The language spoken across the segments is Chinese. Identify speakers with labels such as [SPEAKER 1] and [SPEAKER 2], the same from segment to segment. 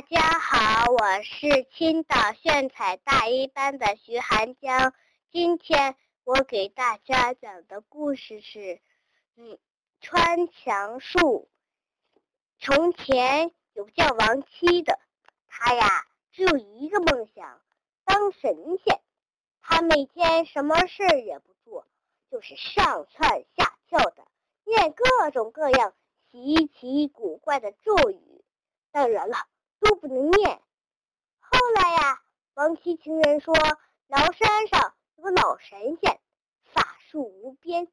[SPEAKER 1] 大家好，我是青岛炫彩大一班的徐寒江。今天我给大家讲的故事是，嗯，穿墙术。从前有个叫王七的，他呀只有一个梦想，当神仙。他每天什么事儿也不做，就是上蹿下跳的念各种各样稀奇古怪的咒语。当然了。都不能念。后来呀，王七听人说，崂山上有个老神仙，法术无边。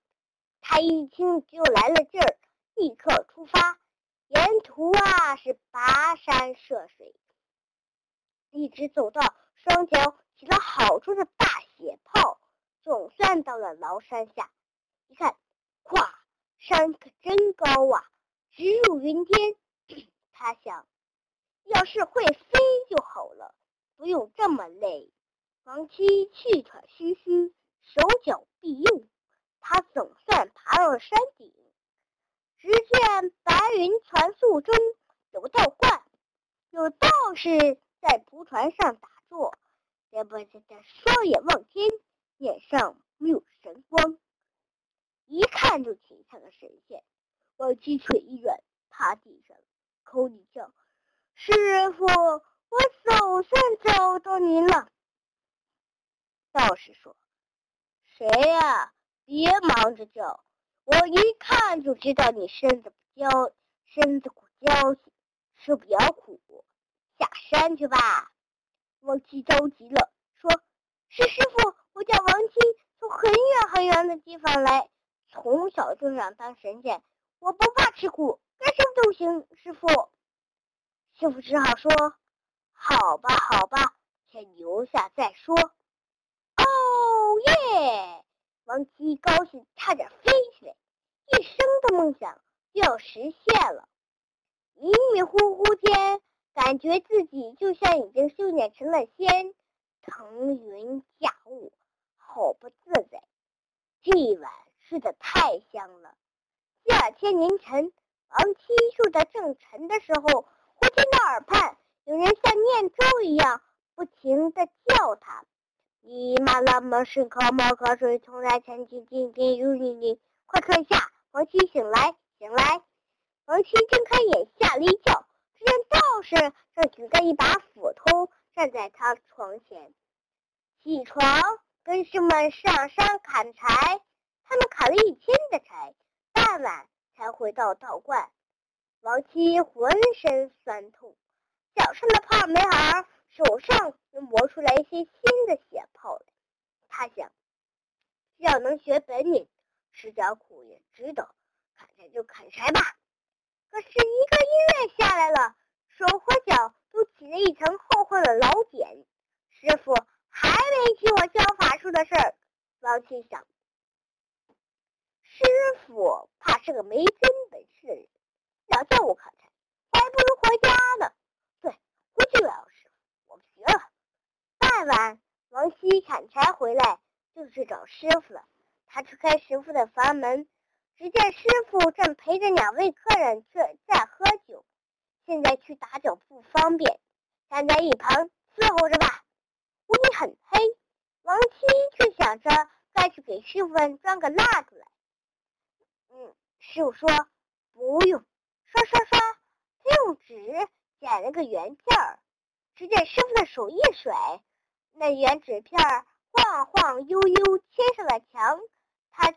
[SPEAKER 1] 他一听就来了劲儿，立刻出发，沿途啊是跋山涉水，一直走到双脚起了好处的大血泡，总算到了崂山下。一看，哇，山可真高啊，直入云天。他想。要是会飞就好了，不用这么累。王七气喘吁吁，手脚并用，他总算爬到了山顶。只见白云传素中有道观，有道士在蒲船上打坐，这不这这双眼望天，脸上没有神光，一看就挺像个神仙。王七腿一软，趴地上，口里叫。师傅，我总算找到您了。道士说：“谁呀？别忙着叫，我一看就知道你身子不娇，身子不娇气，吃不了苦，下山去吧。”王七着急了，说：“是师傅，我叫王七，从很远很远的地方来，从小就想当神仙，我不怕吃苦，干什么都行。”师傅。师傅只好说：“好吧，好吧，先留下再说。”哦耶！王七高兴，差点飞起来，一生的梦想就要实现了。迷迷糊糊间，感觉自己就像已经修炼成了仙，腾云驾雾，好不自在。这晚睡得太香了。第二天凌晨，王七睡得正沉的时候。忽听到耳畔有人像念咒一样不停地叫他：“尼玛拉玛深考毛考水从来前进进进如你你快退下！”王七醒来，醒来，王七睁开眼，吓了一跳，只见道士正举着一把斧头站在他床前。起床，跟师们上山砍柴。他们砍了一天的柴，傍晚才回到道观。王七浑身酸痛，脚上的泡没好，手上又磨出来一些新的血泡来。他想，只要能学本领，吃点苦也值得。砍柴就砍柴吧。可是，一个月下来了，手和脚都起了一层厚厚的老茧。师傅还没提我教法术的事儿。王七想，师傅怕是个没真本事的人。老叫我砍柴，还不如回家呢。对，回去了，师，我不学了。傍晚，王七砍柴回来，就去找师傅了。他推开师傅的房门，只见师傅正陪着两位客人在在喝酒。现在去打酒不方便，站在一旁伺候着吧。屋里很黑，王七却想着该去给师傅们装个蜡烛来。嗯，师傅说不用。刷刷刷，他用纸剪了个圆片儿。只见师傅的手一甩，那圆纸片儿晃晃悠悠贴上了墙。他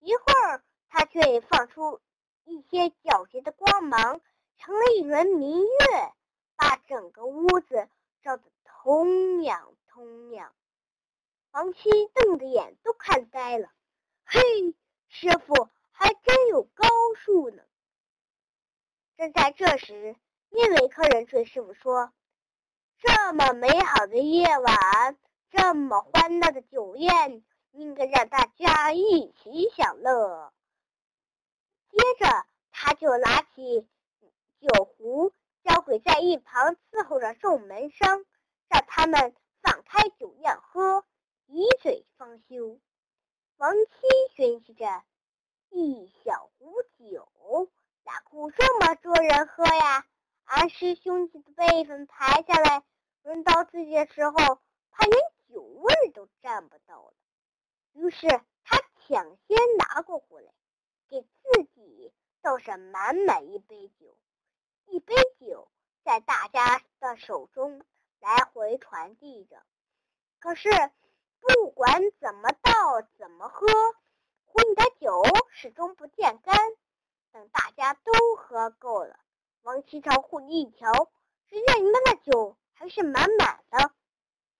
[SPEAKER 1] 一会儿，他却放出一些皎洁的光芒，成了一轮明月，把整个屋子照得通亮通亮。王七瞪着眼都看呆了。嘿，师傅还真有高数呢！正在这时，一位客人对师傅说：“这么美好的夜晚，这么欢乐的酒宴，应该让大家一起享乐。”接着，他就拿起酒壶，交给在一旁伺候着众门生，让他们放开酒宴喝，以醉方休。王七宣习着一小壶酒。咋苦这么多人喝呀？按师兄弟的辈分排下来，轮到自己的时候，怕连酒味都沾不到了。于是他抢先拿过壶来，给自己倒上满满一杯酒。一杯酒在大家的手中来回传递着。可是不管怎么倒，怎么喝，壶里的酒始终不见干。等大家都喝够了。王七朝壶里一瞧，只见里面的酒还是满满的。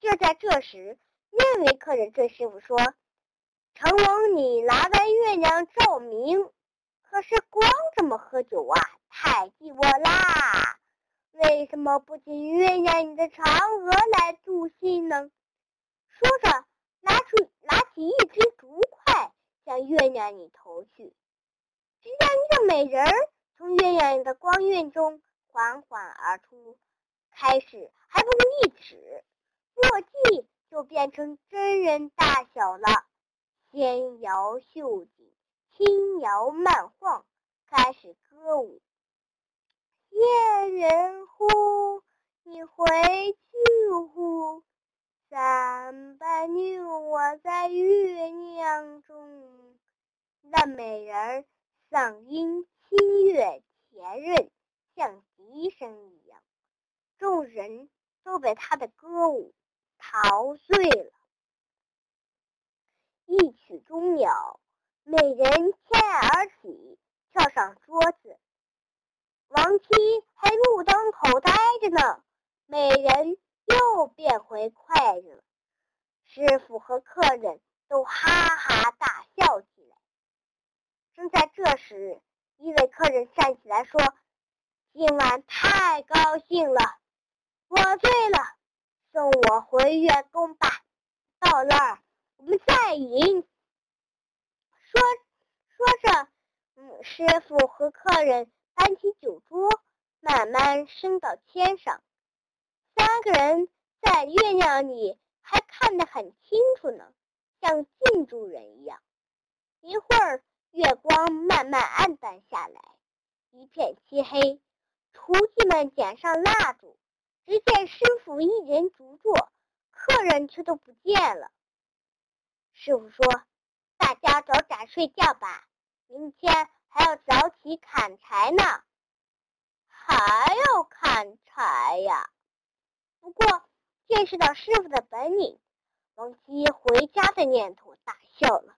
[SPEAKER 1] 就在这时，那位客人对师傅说：“成王，你拿来月亮照明，可是光这么喝酒啊，太寂寞啦！为什么不请月亮你的嫦娥来助兴呢？”说着，拿出拿起一只竹筷，向月亮里投去。只见一个美人。从月亮的光晕中缓缓而出，开始还不一尺，墨迹就变成真人大小了。纤摇秀颈，轻摇慢晃，开始歌舞。仙人呼，你回去呼，三百女我在月亮中。那美人嗓音。清越甜润，像笛声一样，众人都被他的歌舞陶醉了。一曲终了，美人翩然而起，跳上桌子。王七还目瞪口呆着呢，美人又变回筷子了。师傅和客人都哈哈大笑起。正在这时，一位客人站起来说：“今晚太高兴了，我醉了，送我回月宫吧。到那儿我们再饮。”说说着，嗯，师傅和客人搬起酒桌，慢慢升到天上。三个人在月亮里还看得很清楚呢，像镜中人一样。一会儿。月光慢慢暗淡下来，一片漆黑。徒弟们点上蜡烛，只见师傅一人独坐，客人却都不见了。师傅说：“大家早点睡觉吧，明天还要早起砍柴呢。”还要砍柴呀？不过见识到师傅的本领，王七回家的念头大笑了。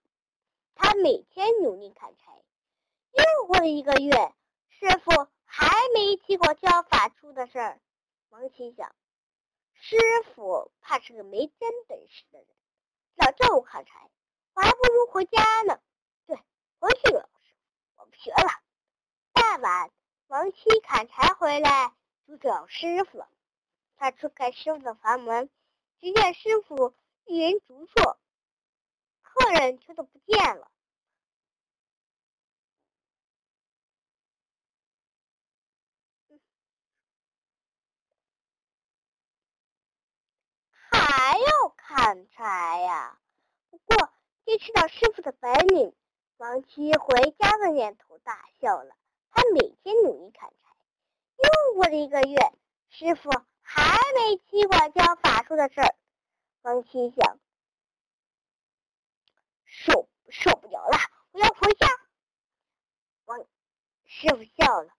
[SPEAKER 1] 他每天努力砍柴，又过了一个月，师傅还没提过教法术的事儿。王七想，师傅怕是个没真本事的人，老叫我砍柴，我还不如回家呢。对，回去了，我不学了。傍晚，王七砍柴回来就找师傅。他推开师傅的房门，只见师傅一人独坐。客人却都不见了，还要砍柴呀？不过见识到师傅的本领，王七回家的念头大笑了。他每天努力砍柴，又过了一个月，师傅还没提过教法术的事儿。王七想。受受不了了，我要回家。王师傅笑了，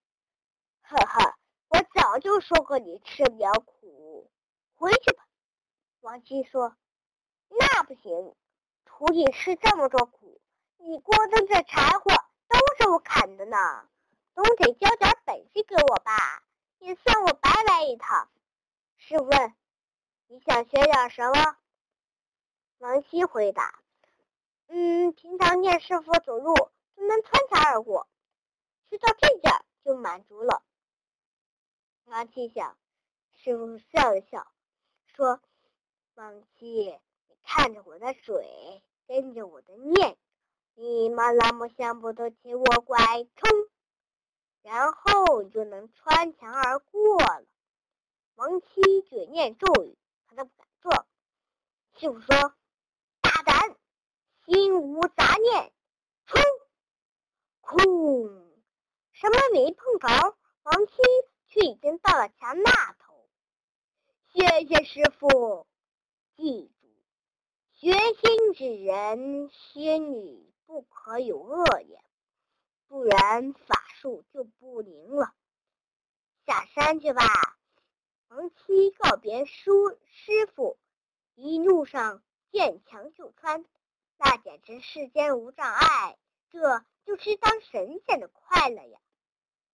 [SPEAKER 1] 呵呵，我早就说过你吃不了苦，回去吧。王七说：“那不行，徒弟吃这么多苦，你光灯这柴火都是我砍的呢，总得教点本事给我吧，也算我白来一趟。”师傅问：“你想学点什么？”王七回答。嗯，平常见师傅走路都能穿墙而过，学到这点就满足了。王七想，师傅笑了笑，说：“王七，你看着我的嘴，跟着我的念，你嘛那么想不都听我拐冲，然后就能穿墙而过了。”王七嘴念咒语，他都不敢做。师傅说：“大胆！”心无杂念，冲！空，什么没碰着？王七却已经到了墙那头。谢谢师傅，记住，学心之人，心里不可有恶念，不然法术就不灵了。下山去吧。王七告别书师傅，一路上见墙就穿，那简直世间无障碍。这就是当神仙的快乐呀！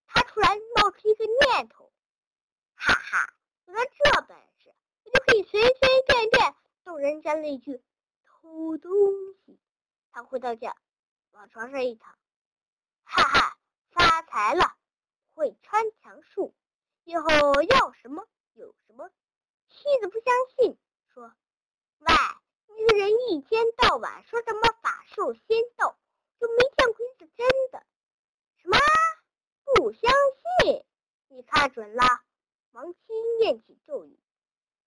[SPEAKER 1] 他突然冒出一个念头，哈哈，有了这本事，我就可以随随便便动人家那句偷东西。他回到家，往床上一躺，哈哈，发财了！会穿墙术，以后要什么有什么。妻子不相信，说：“喂，一个人一天到晚说什么法术仙道。”就没见过是真的？什么？不相信？你看准了？王七念起咒语，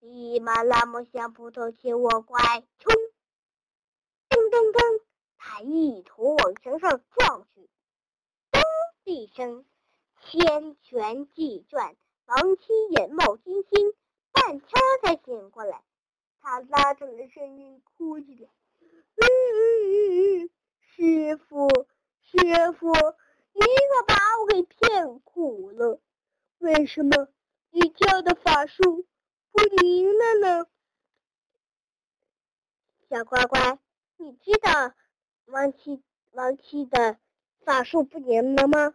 [SPEAKER 1] 尼玛拉姆香葡萄请我乖，冲！噔噔噔，他一头往墙上撞去，咚一声，千拳计转，王七眼冒金星，半天才醒过来，他拉着了声音哭起来，嗯嗯嗯。师傅，师傅，你可把我给骗苦了！为什么你教的法术不灵了呢？小乖乖，你知道王七王七的法术不灵了吗？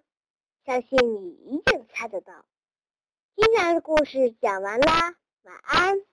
[SPEAKER 1] 相信你一定猜得到。今天的故事讲完啦，晚安。